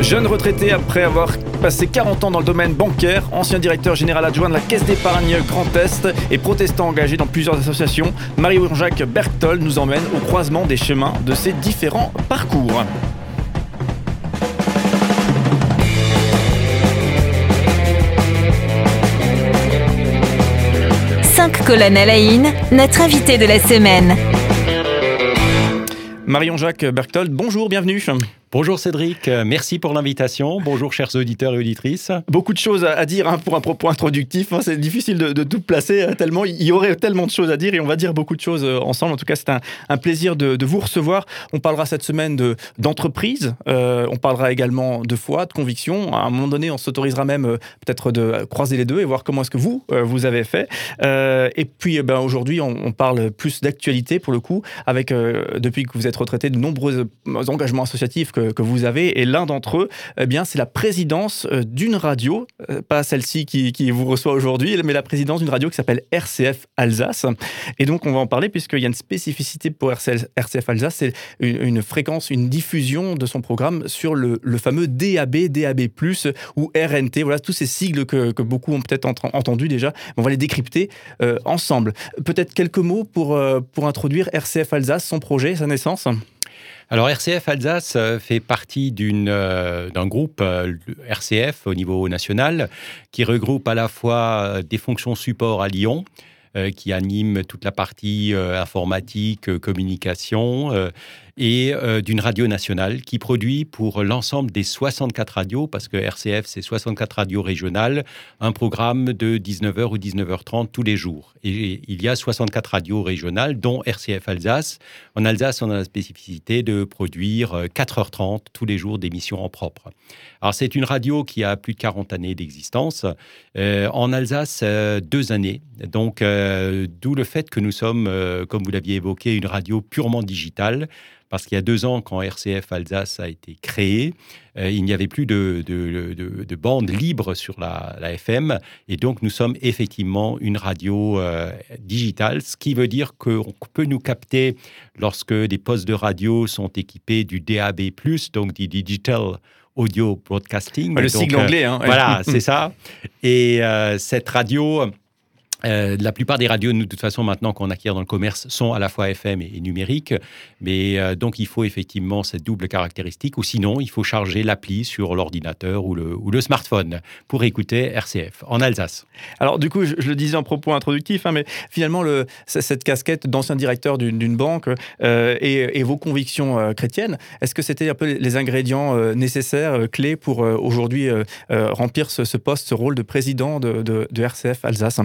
Jeune retraité après avoir passé 40 ans dans le domaine bancaire, ancien directeur général adjoint de la Caisse d'épargne Grand Est et protestant engagé dans plusieurs associations, Marie-Jacques Berthold nous emmène au croisement des chemins de ses différents parcours. Cinq colonnes à la une, notre invité de la semaine. Marion-Jacques Berthold, bonjour, bienvenue. Bonjour Cédric, euh, merci pour l'invitation. Bonjour chers auditeurs et auditrices. Beaucoup de choses à dire hein, pour un propos introductif. Hein. c'est difficile de, tout placer euh, tellement il y aurait tellement de choses à dire et on va dire beaucoup de choses euh, ensemble. En tout cas, c'est un, plaisir de, vous recevoir. On parlera cette semaine d'entreprise. on parlera également de foi, de conviction. À un moment donné, on s'autorisera même peut-être de croiser les deux et voir comment est-ce que vous vous avez fait. et puis, ben, aujourd'hui, on, parle plus d'actualité pour le coup, avec depuis que vous êtes retraité de nombreux engagements associatifs vous avez. Et l'un d'entre eux, eh bien, c'est la présidence euh, d'une radio, euh, pas celle-ci qui, vous reçoit aujourd'hui, mais la présidence d'une radio qui s'appelle RCF Alsace. Et donc, on va en parler puisqu'il y a une spécificité pour RCF Alsace, c'est une, fréquence, une diffusion de son programme sur le, fameux DAB, DAB+, ou RNT. Voilà, tous ces sigles que, beaucoup ont peut-être entendus déjà. On va les décrypter euh, ensemble. Peut-être quelques mots pour, pour introduire RCF Alsace, son projet, sa naissance? Alors RCF Alsace euh, fait partie euh, d'un groupe euh, RCF au niveau national qui regroupe à la fois des fonctions support à Lyon, qui anime toute la partie informatique, communication et euh, d'une radio nationale qui produit pour l'ensemble des 64 radios, parce que RCF, c'est 64 radios régionales, un programme de 19h ou 19h30 tous les jours. Et il y a 64 radios régionales, dont RCF Alsace. En Alsace, on a la spécificité de produire 4h30 euh, tous les jours d'émissions en propre. Alors, c'est une radio qui a plus de 40 années d'existence. Euh, en Alsace, deux années. Donc, d'où le fait que nous sommes, comme vous l'aviez évoqué, une radio purement digitale parce qu'il y a deux ans, quand RCF Alsace a été créé, euh, il n'y avait plus de, de, de, bande libre sur la, FM, et donc nous sommes effectivement une radio euh, digitale, ce qui veut dire qu'on peut nous capter lorsque des postes de radio sont équipés du DAB+, donc du Digital Audio Broadcasting. le sigle anglais. Hein, voilà, c'est ça. Et euh, cette radio euh, la plupart des radios, de toute façon, maintenant qu'on acquiert dans le commerce, sont à la fois FM et, numérique. Mais euh, donc, il faut effectivement cette double caractéristique. Ou sinon, il faut charger l'appli sur l'ordinateur ou le, smartphone pour écouter RCF en Alsace. Alors, du coup, je, le disais en propos introductif, hein, mais finalement, le, cette casquette d'ancien directeur d'une banque euh, et, vos convictions chrétiennes, est-ce que c'était un peu les ingrédients nécessaires, clés pour aujourd'hui remplir ce, poste, ce rôle de président de, de RCF Alsace?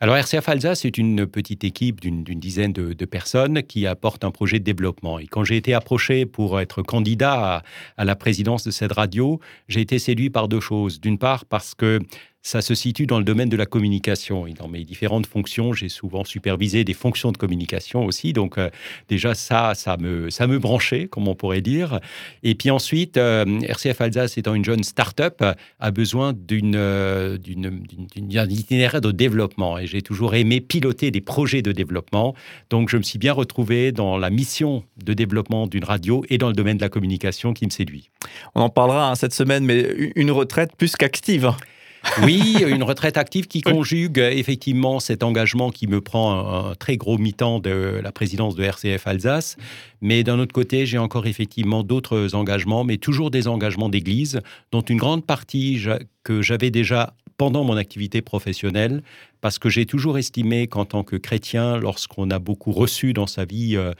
Alors RCF Alsace est une petite équipe d'une dizaine de, personnes qui apporte un projet de développement. Et quand j'ai été approché pour être candidat à la présidence de cette radio, j'ai été séduit par deux choses. D'une part parce que ça se situe dans le domaine de la communication. Et dans mes différentes fonctions, j'ai souvent supervisé des fonctions de communication aussi. Donc euh, déjà ça, ça me, ça me branchait, comme on pourrait dire. Et puis ensuite, euh, RCF Alsace étant une jeune start-up, a besoin euh, d'une, itinéraire de développement. Et j'ai toujours aimé piloter des projets de développement. Donc je me suis bien retrouvé dans la mission de développement d'une radio et dans le domaine de la communication qui me séduit. On en parlera hein, cette semaine, mais une retraite plus qu'active. Oui, une retraite active qui conjugue effectivement cet engagement qui me prend un, très gros mi-temps de la présidence de RCF Alsace. Mais d'un autre côté, j'ai encore effectivement d'autres engagements, mais toujours des engagements d'église, dont une grande partie que j'avais déjà pendant mon activité professionnelle, parce que j'ai toujours estimé qu'en tant que chrétien, lorsqu'on a beaucoup reçu dans sa vie euh,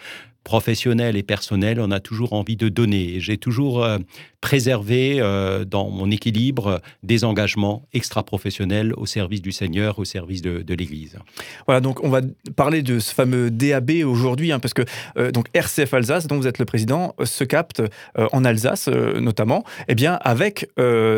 professionnel et personnel, on a toujours envie de donner. J'ai toujours euh, préservé euh, dans mon équilibre des engagements extra-professionnels au service du Seigneur, au service de, l'Église. Voilà, donc on va parler de ce fameux DAB aujourd'hui, hein, parce que euh, donc RCF Alsace, dont vous êtes le président, se capte en Alsace notamment, eh bien avec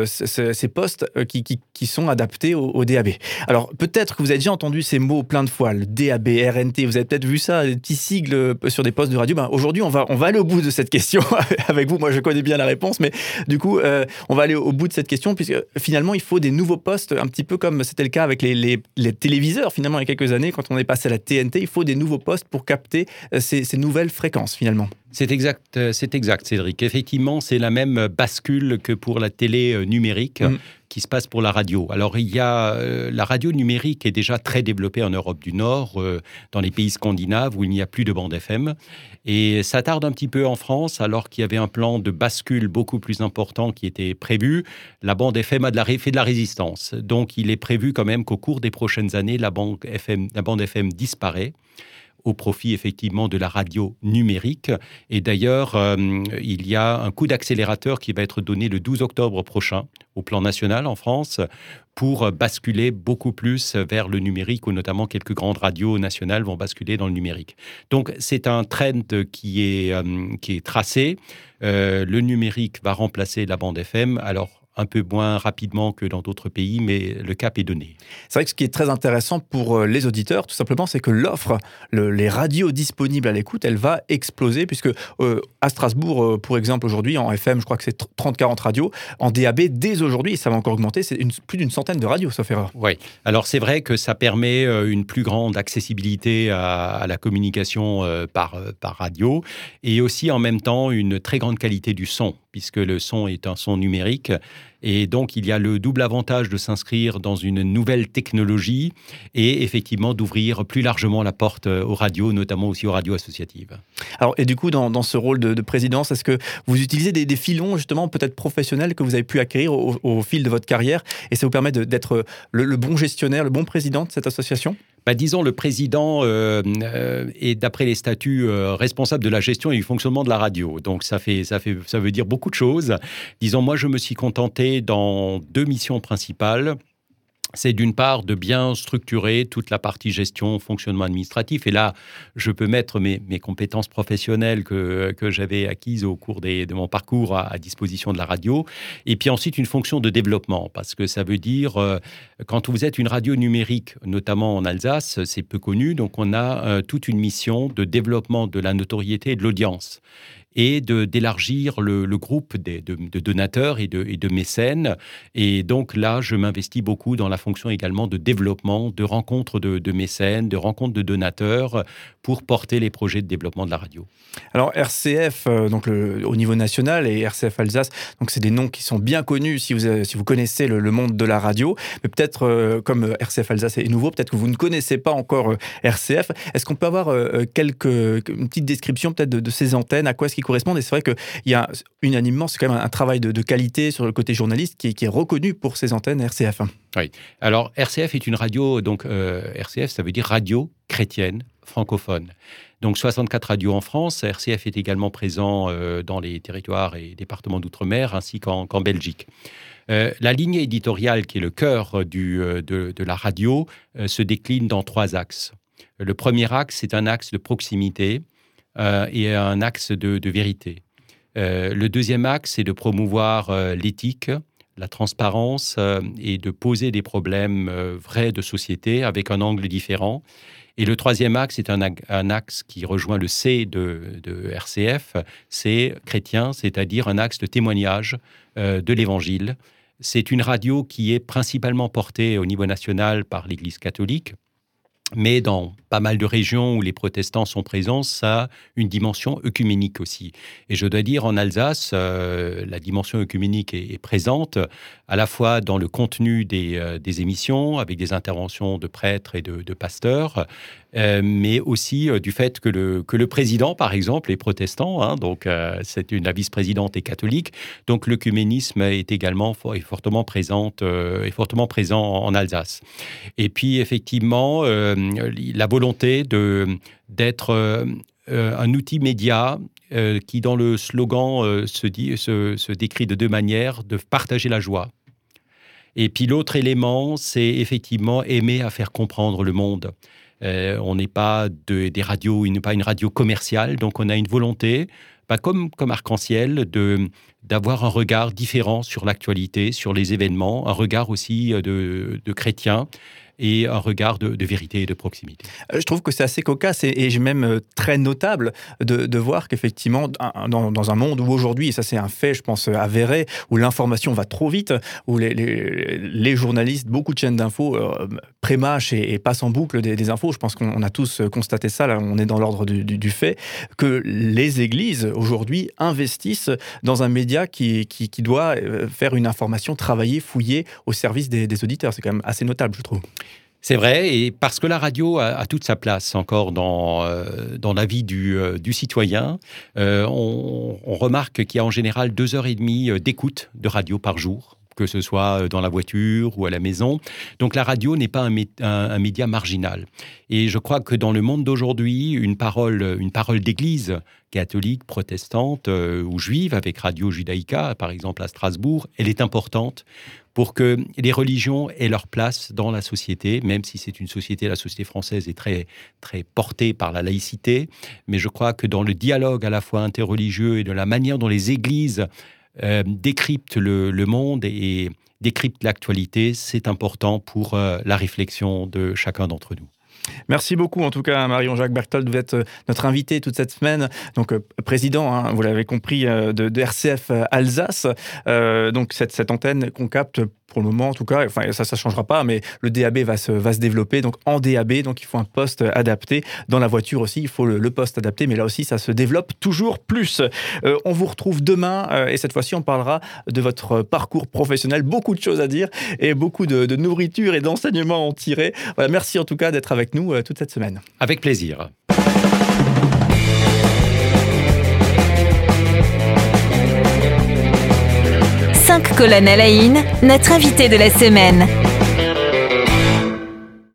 ces postes qui, qui, sont adaptés au, DAB. Alors peut-être que vous avez déjà entendu ces mots plein de fois, le DAB, RNT, vous avez peut-être vu ça, des petits sigles sur des postes de radio ben, Aujourd'hui, on va, on va aller au bout de cette question avec vous. Moi, je connais bien la réponse, mais du coup, euh, on va aller au bout de cette question, puisque finalement, il faut des nouveaux postes, un petit peu comme c'était le cas avec les, les, téléviseurs, finalement, il y a quelques années, quand on est passé à la TNT, il faut des nouveaux postes pour capter euh, ces, ces nouvelles fréquences, finalement. C'est exact, euh, c'est exact, Cédric. Effectivement, c'est la même bascule que pour la télé numérique mm. Qui se passe pour la radio. Alors, il y a euh, la radio numérique est déjà très développée en Europe du Nord, dans les pays scandinaves où il n'y a plus de bande FM, et ça tarde un petit peu en France, alors qu'il y avait un plan de bascule beaucoup plus important qui était prévu. La bande FM a de la, fait de la résistance, donc il est prévu quand même qu'au cours des prochaines années, la FM, la bande FM disparaît au profit effectivement de la radio numérique. Et d'ailleurs, euh, il y a un coup d'accélérateur qui va être donné le 12 octobre prochain au plan national en France pour basculer beaucoup plus vers le numérique, où notamment quelques grandes radios nationales vont basculer dans le numérique. Donc c'est un trend qui est, euh, qui est tracé. Euh, le numérique va remplacer la bande FM. Alors un peu moins rapidement que dans d'autres pays, mais le cap est donné. C'est vrai que ce qui est très intéressant pour euh, les auditeurs, tout simplement, c'est que l'offre, les radios disponibles à l'écoute, elle va exploser, puisque euh, à Strasbourg, euh, pour exemple, aujourd'hui, en FM, je crois que c'est 30-40 radios, en DAB, dès aujourd'hui, ça va encore augmenter, c'est plus d'une centaine de radios, sauf erreur. Oui, alors c'est vrai que ça permet une plus grande accessibilité à, la communication par, par radio, et aussi en même temps une très grande qualité du son puisque le son est un son numérique. Et donc, il y a le double avantage de s'inscrire dans une nouvelle technologie et effectivement d'ouvrir plus largement la porte euh, aux radios, notamment aussi aux radios associatives. Alors, et du coup, dans, ce rôle de, présidence, est-ce que vous utilisez des, filons, justement, peut-être professionnels que vous avez pu acquérir au, fil de votre carrière et ça vous permet d'être le bon gestionnaire, le bon président de cette association? Bah, disons, le président euh, euh, est, d'après les statuts, euh, responsable de la gestion et du fonctionnement de la radio. Donc, ça, fait, ça, fait, ça veut dire beaucoup de choses. Disons, moi, je me suis contenté dans deux missions principales c'est d'une part de bien structurer toute la partie gestion, fonctionnement administratif. Et là, je peux mettre mes, compétences professionnelles que, j'avais acquises au cours de mon parcours à, disposition de la radio. Et puis ensuite, une fonction de développement, parce que ça veut dire, euh, quand vous êtes une radio numérique, notamment en Alsace, c'est peu connu, donc on a euh, toute une mission de développement de la notoriété et de l'audience et d'élargir le, groupe de, donateurs et de, de, mécènes. Et donc là, je m'investis beaucoup dans la fonction également de développement, de rencontres de, mécènes, de rencontres de donateurs pour porter les projets de développement de la radio. Alors RCF, euh, donc au niveau national, et RCF Alsace, donc c'est des noms qui sont bien connus si vous, si vous connaissez le, monde de la radio. Mais peut-être euh, comme RCF Alsace est nouveau, peut-être que vous ne connaissez pas encore euh, RCF. Est-ce qu'on peut avoir quelques, une petite description peut-être de, ces antennes? À quoi est-ce correspondent. Et c'est vrai qu'il y a unanimement, c'est quand même un travail de, qualité sur le côté journaliste qui est, reconnu pour ces antennes RCF. Oui. Alors, RCF est une radio, donc euh, RCF, ça veut dire radio chrétienne francophone. Donc 64 radios en France. RCF est également présent euh, dans les territoires et départements d'outre-mer ainsi qu'en Belgique. Euh, la ligne éditoriale, qui est le cœur de, la radio, se décline dans trois axes. Le premier axe, c'est un axe de proximité et un axe de, vérité. Euh, le deuxième axe, c'est de promouvoir euh, l'éthique, la transparence et de poser des problèmes vrais de société avec un angle différent. Et le troisième axe c'est un, axe qui rejoint le C de, de RCF, c'est chrétien, c'est-à-dire un axe de témoignage de l'Évangile. C'est une radio qui est principalement portée au niveau national par l'Église catholique, mais dans pas mal de régions où les protestants sont présents, ça a une dimension œcuménique aussi. Et je dois dire, en Alsace, euh, la dimension œcuménique est, présente à la fois dans le contenu des, euh, émissions, avec des interventions de prêtres et de, pasteurs, euh, mais aussi du fait que le, que le président, par exemple, est protestant, hein, donc c'est la vice-présidente est catholique, donc l'œcuménisme est également est fortement, présente, est fortement présent en Alsace. Et puis, effectivement, la volonté d'être euh, euh, un outil média euh, qui, dans le slogan, se, dit, se, décrit de deux manières, de partager la joie. Et puis l'autre élément, c'est effectivement aimer à faire comprendre le monde. on n'est pas des radios, n'est pas une radio commerciale, donc on a une volonté, pas comme, comme Arc-en-Ciel, d'avoir un regard différent sur l'actualité, sur les événements, un regard aussi de, de chrétien et un regard de, vérité et de proximité. Euh, je trouve que c'est assez cocasse et, et même euh, très notable de, voir qu'effectivement, dans, un monde où aujourd'hui, et ça c'est un fait, je pense, avéré, où l'information va trop vite, où les, journalistes, beaucoup de chaînes d'infos euh, prémâchent et, passent en boucle des, infos, je pense qu'on a tous constaté ça, là on est dans l'ordre du, fait, que les églises aujourd'hui investissent dans un média qui, doit faire une information travaillée, fouillée au service des auditeurs. C'est quand même assez notable, je trouve. C'est vrai, et parce que la radio a, toute sa place encore dans, euh, dans la vie du, euh, citoyen, euh, on, remarque qu'il y a en général deux heures et demie d'écoute de radio par jour que ce soit dans la voiture ou à la maison. Donc la radio n'est pas un, média marginal. Et je crois que dans le monde d'aujourd'hui, une parole, une parole d'église catholique, protestante euh, ou juive, avec Radio Judaïka, par exemple à Strasbourg, elle est importante pour que les religions aient leur place dans la société, même si c'est une société, la société française est très, très portée par la laïcité. Mais je crois que dans le dialogue à la fois interreligieux et de la manière dont les églises euh, décryptent le, monde et décryptent l'actualité, c'est important pour euh, la réflexion de chacun d'entre nous. Merci beaucoup en tout cas Marion-Jacques Berthold, vous êtes euh, notre invité toute cette semaine, donc euh, président, hein, vous l'avez compris, euh, de, RCF Alsace, donc cette, cette antenne qu'on capte pour le moment en tout cas, enfin ça ça changera pas, mais le DAB va se, va se développer donc en DAB, donc il faut un poste adapté. Dans la voiture aussi, il faut le, poste adapté, mais là aussi ça se développe toujours plus. On vous retrouve demain et cette fois-ci on parlera de votre parcours professionnel, beaucoup de choses à dire et beaucoup de, de nourriture et d'enseignements à en tirer. Voilà, merci en tout cas d'être avec nous euh, toute cette semaine. Avec plaisir. colonnes à la notre invité de la semaine.